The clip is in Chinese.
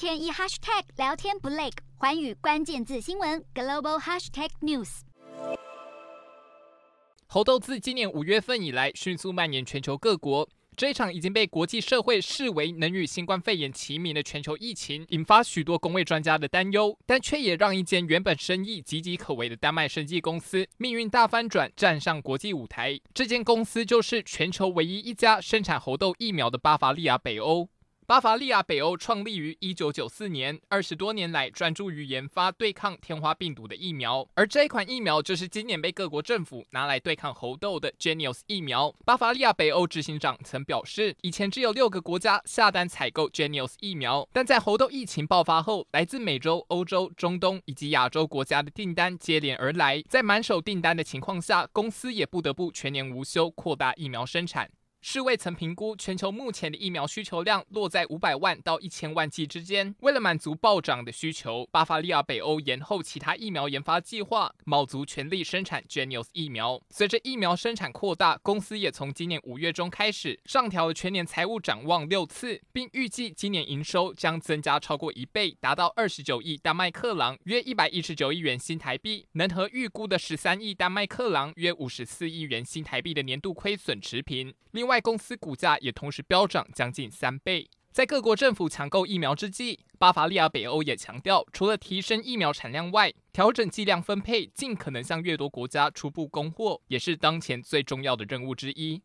天一 hashtag 聊天不累，寰宇关键字新闻 global hashtag news。猴痘自今年五月份以来迅速蔓延全球各国。这一场已经被国际社会视为能与新冠肺炎齐名的全球疫情，引发许多公卫专家的担忧，但却也让一间原本生意岌岌可危的丹麦生技公司命运大翻转，站上国际舞台。这间公司就是全球唯一一家生产猴痘疫苗的巴伐利亚北欧。巴伐利亚北欧创立于一九九四年，二十多年来专注于研发对抗天花病毒的疫苗，而这一款疫苗就是今年被各国政府拿来对抗猴痘的 Jynneos 疫苗。巴伐利亚北欧执行长曾表示，以前只有六个国家下单采购 Jynneos 疫苗，但在猴痘疫情爆发后，来自美洲、欧洲、中东以及亚洲国家的订单接连而来，在满手订单的情况下，公司也不得不全年无休扩大疫苗生产。世卫曾评估全球目前的疫苗需求量落在五百万到一千万剂之间。为了满足暴涨的需求，巴伐利亚北欧延后其他疫苗研发计划，卯足全力生产 Genius 疫苗。随着疫苗生产扩大，公司也从今年五月中开始上调了全年财务展望六次，并预计今年营收将增加超过一倍，达到二十九亿丹麦克朗，约一百一十九亿元新台币，能和预估的十三亿丹麦克朗，约五十四亿元新台币的年度亏损持平。另外，外公司股价也同时飙涨将近三倍。在各国政府抢购疫苗之际，巴伐利亚北欧也强调，除了提升疫苗产量外，调整剂量分配，尽可能向越多国家初步供货，也是当前最重要的任务之一。